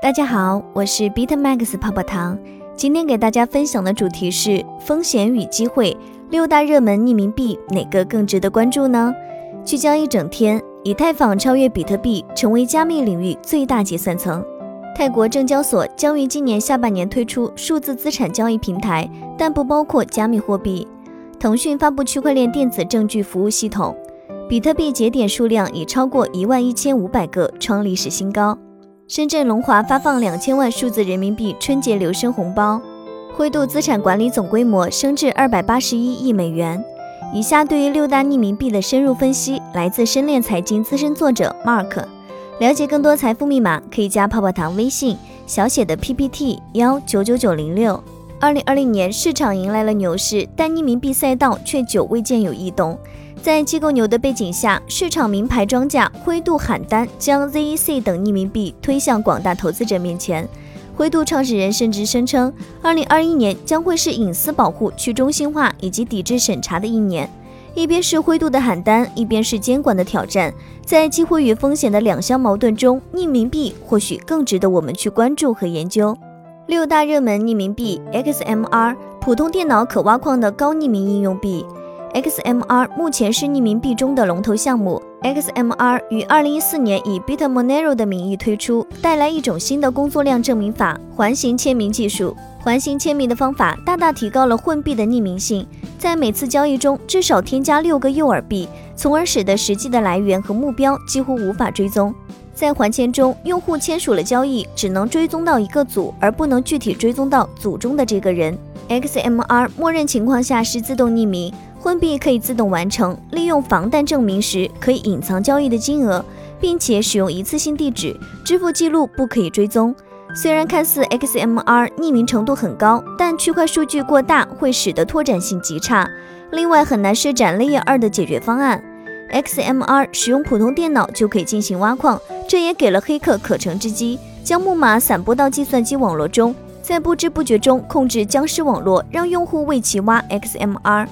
大家好，我是 BitMax 泡泡糖。今天给大家分享的主题是风险与机会，六大热门匿名币哪个更值得关注呢？聚焦一整天，以太坊超越比特币，成为加密领域最大结算层。泰国证交所将于今年下半年推出数字资产交易平台，但不包括加密货币。腾讯发布区块链电子证据服务系统，比特币节点数量已超过一万一千五百个，创历史新高。深圳龙华发放两千万数字人民币春节留声红包，灰度资产管理总规模升至二百八十一亿美元。以下对于六大匿名币的深入分析，来自深链财经资深作者 Mark。了解更多财富密码，可以加泡泡糖微信小写的 PPT 幺九九九零六。二零二零年市场迎来了牛市，但匿名币赛道却久未见有异动。在机构牛的背景下，市场名牌庄家灰度喊单，将 ZEC 等匿名币推向广大投资者面前。灰度创始人甚至声称，2021年将会是隐私保护、去中心化以及抵制审查的一年。一边是灰度的喊单，一边是监管的挑战，在机会与风险的两相矛盾中，匿名币或许更值得我们去关注和研究。六大热门匿名币：XMR，普通电脑可挖矿的高匿名应用币。XMR 目前是匿名币中的龙头项目。XMR 于2014年以 Bitmonero 的名义推出，带来一种新的工作量证明法——环形签名技术。环形签名的方法大大提高了混币的匿名性，在每次交易中至少添加六个诱饵币，从而使得实际的来源和目标几乎无法追踪。在环签中，用户签署了交易，只能追踪到一个组，而不能具体追踪到组中的这个人。XMR 默认情况下是自动匿名。混币可以自动完成，利用防弹证明时可以隐藏交易的金额，并且使用一次性地址，支付记录不可以追踪。虽然看似 XMR 匿名程度很高，但区块数据过大会使得拓展性极差。另外很难施展 Layer 2的解决方案。XMR 使用普通电脑就可以进行挖矿，这也给了黑客可乘之机，将木马散播到计算机网络中，在不知不觉中控制僵尸网络，让用户为其挖 XMR。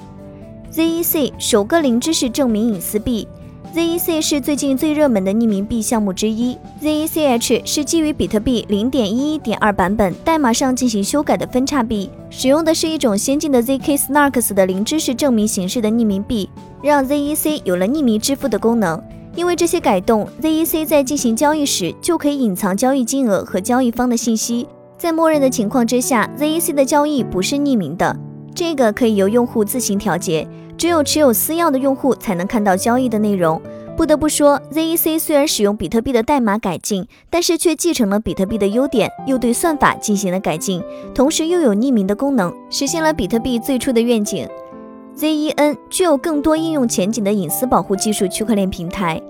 ZEC 首个零知识证明隐私币，ZEC 是最近最热门的匿名币项目之一。ZECH 是基于比特币0.11.2版本代码上进行修改的分叉币，使用的是一种先进的 ZK Snarks 的零知识证明形式的匿名币，让 ZEC 有了匿名支付的功能。因为这些改动，ZEC 在进行交易时就可以隐藏交易金额和交易方的信息。在默认的情况之下，ZEC 的交易不是匿名的。这个可以由用户自行调节，只有持有私钥的用户才能看到交易的内容。不得不说，ZEC 虽然使用比特币的代码改进，但是却继承了比特币的优点，又对算法进行了改进，同时又有匿名的功能，实现了比特币最初的愿景。ZEN 具有更多应用前景的隐私保护技术区块链平台。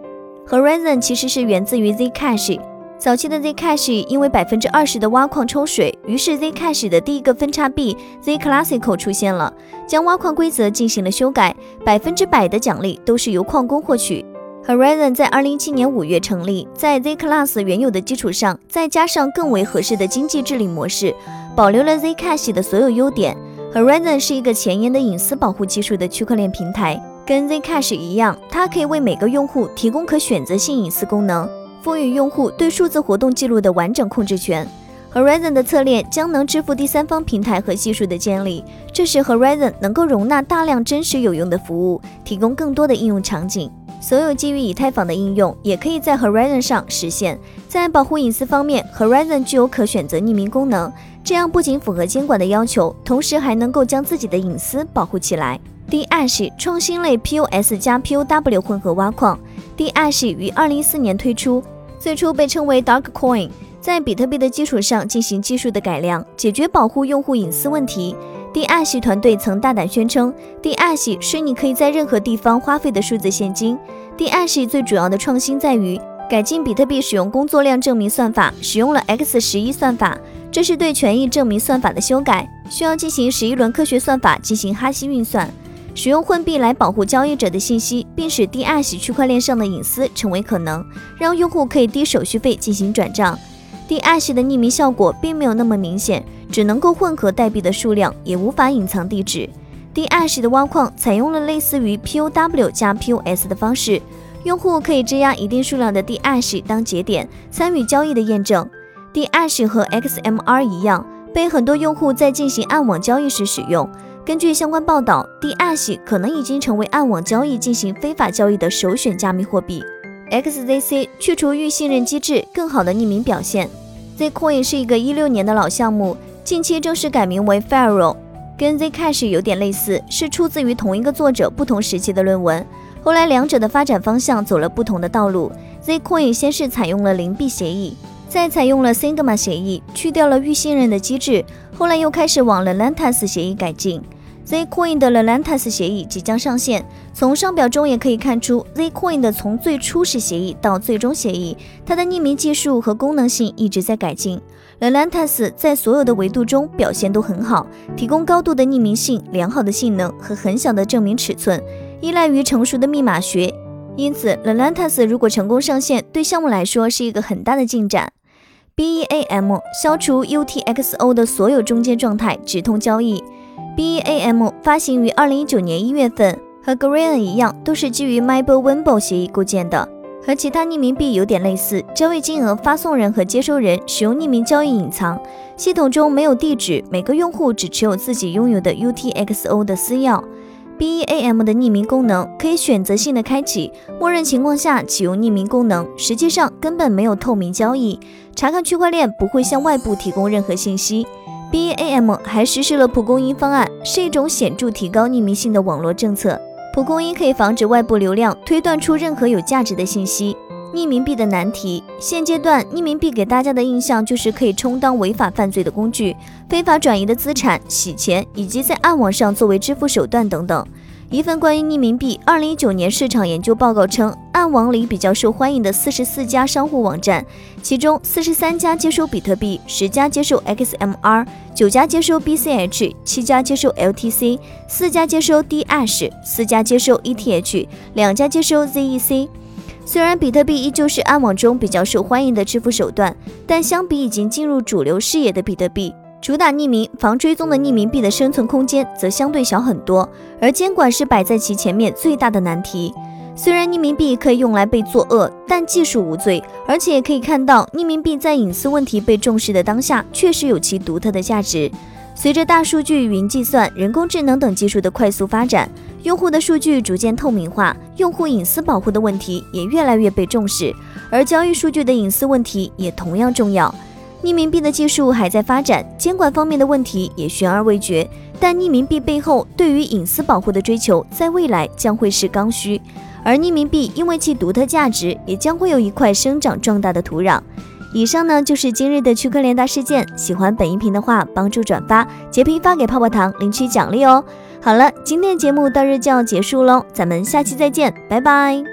Horizon 其实是源自于 Zcash。早期的 Zcash 因为百分之二十的挖矿抽水，于是 Zcash 的第一个分叉币 Z Classical 出现了，将挖矿规则进行了修改，百分之百的奖励都是由矿工获取。Horizon 在二零一七年五月成立，在 Z Class 原有的基础上，再加上更为合适的经济治理模式，保留了 Zcash 的所有优点。Horizon 是一个前沿的隐私保护技术的区块链平台，跟 Zcash 一样，它可以为每个用户提供可选择性隐私功能。赋予用户对数字活动记录的完整控制权。Horizon 的侧链将能支付第三方平台和技术的建立，这使 Horizon 能够容纳大量真实有用的服务，提供更多的应用场景。所有基于以太坊的应用也可以在 Horizon 上实现。在保护隐私方面，Horizon 具有可选择匿名功能，这样不仅符合监管的要求，同时还能够将自己的隐私保护起来。Dash 创新类 POS 加 POW 混合挖矿，Dash 于2014年推出。最初被称为 Dark Coin，在比特币的基础上进行技术的改良，解决保护用户隐私问题。Dash 团队曾大胆宣称，Dash 是你可以在任何地方花费的数字现金。Dash 最主要的创新在于改进比特币使用工作量证明算法，使用了 X 十一算法，这是对权益证明算法的修改，需要进行十一轮科学算法进行哈希运算。使用混币来保护交易者的信息，并使 Dash 区块链上的隐私成为可能，让用户可以低手续费进行转账。Dash 的匿名效果并没有那么明显，只能够混合代币的数量，也无法隐藏地址。Dash 的挖矿采用了类似于 POW 加 POS 的方式，用户可以质押一定数量的 Dash 当节点，参与交易的验证。Dash 和 XMR 一样，被很多用户在进行暗网交易时使用。根据相关报道，Dash 可能已经成为暗网交易进行非法交易的首选加密货币。XZC 去除预信任机制，更好的匿名表现。Zcoin 是一个一六年的老项目，近期正式改名为 f a r r o 跟 Zcash 有点类似，是出自于同一个作者不同时期的论文。后来两者的发展方向走了不同的道路。Zcoin 先是采用了零币协议，再采用了 Sigma 协议，去掉了预信任的机制。后来又开始往 Lantas 协议改进。Zcoin 的 Lantas 协议即将上线。从上表中也可以看出，Zcoin 的从最初始协议到最终协议，它的匿名技术和功能性一直在改进。Lantas 在所有的维度中表现都很好，提供高度的匿名性、良好的性能和很小的证明尺寸，依赖于成熟的密码学。因此，Lantas 如果成功上线，对项目来说是一个很大的进展。BEAM 消除 UTXO 的所有中间状态，直通交易。BAM 发行于二零一九年一月份，和 Green 一样，都是基于 m y b o w i m b o 协议构建的，和其他匿名币有点类似。交易金额、发送人和接收人使用匿名交易隐藏，系统中没有地址，每个用户只持有自己拥有的 UTXO 的私钥。BEAM 的匿名功能可以选择性的开启，默认情况下启用匿名功能，实际上根本没有透明交易，查看区块链不会向外部提供任何信息。BAM 还实施了蒲公英方案，是一种显著提高匿名性的网络政策。蒲公英可以防止外部流量推断出任何有价值的信息。匿名币的难题，现阶段匿名币给大家的印象就是可以充当违法犯罪的工具、非法转移的资产、洗钱，以及在暗网上作为支付手段等等。一份关于匿名币二零一九年市场研究报告称，暗网里比较受欢迎的四十四家商户网站，其中四十三家接收比特币，十家接受 XMR，九家接收 BCH，七家接受 LTC，四家接收 Dash，四家接收 ETH，两家接收 ZEC。虽然比特币依旧是暗网中比较受欢迎的支付手段，但相比已经进入主流视野的比特币。主打匿名、防追踪的匿名币的生存空间则相对小很多，而监管是摆在其前面最大的难题。虽然匿名币可以用来被作恶，但技术无罪，而且也可以看到匿名币在隐私问题被重视的当下，确实有其独特的价值。随着大数据、云计算、人工智能等技术的快速发展，用户的数据逐渐透明化，用户隐私保护的问题也越来越被重视，而交易数据的隐私问题也同样重要。匿名币的技术还在发展，监管方面的问题也悬而未决。但匿名币背后对于隐私保护的追求，在未来将会是刚需。而匿名币因为其独特价值，也将会有一块生长壮大的土壤。以上呢就是今日的区块链大事件。喜欢本音频的话，帮助转发、截屏发给泡泡糖，领取奖励哦。好了，今天的节目到这就要结束喽，咱们下期再见，拜拜。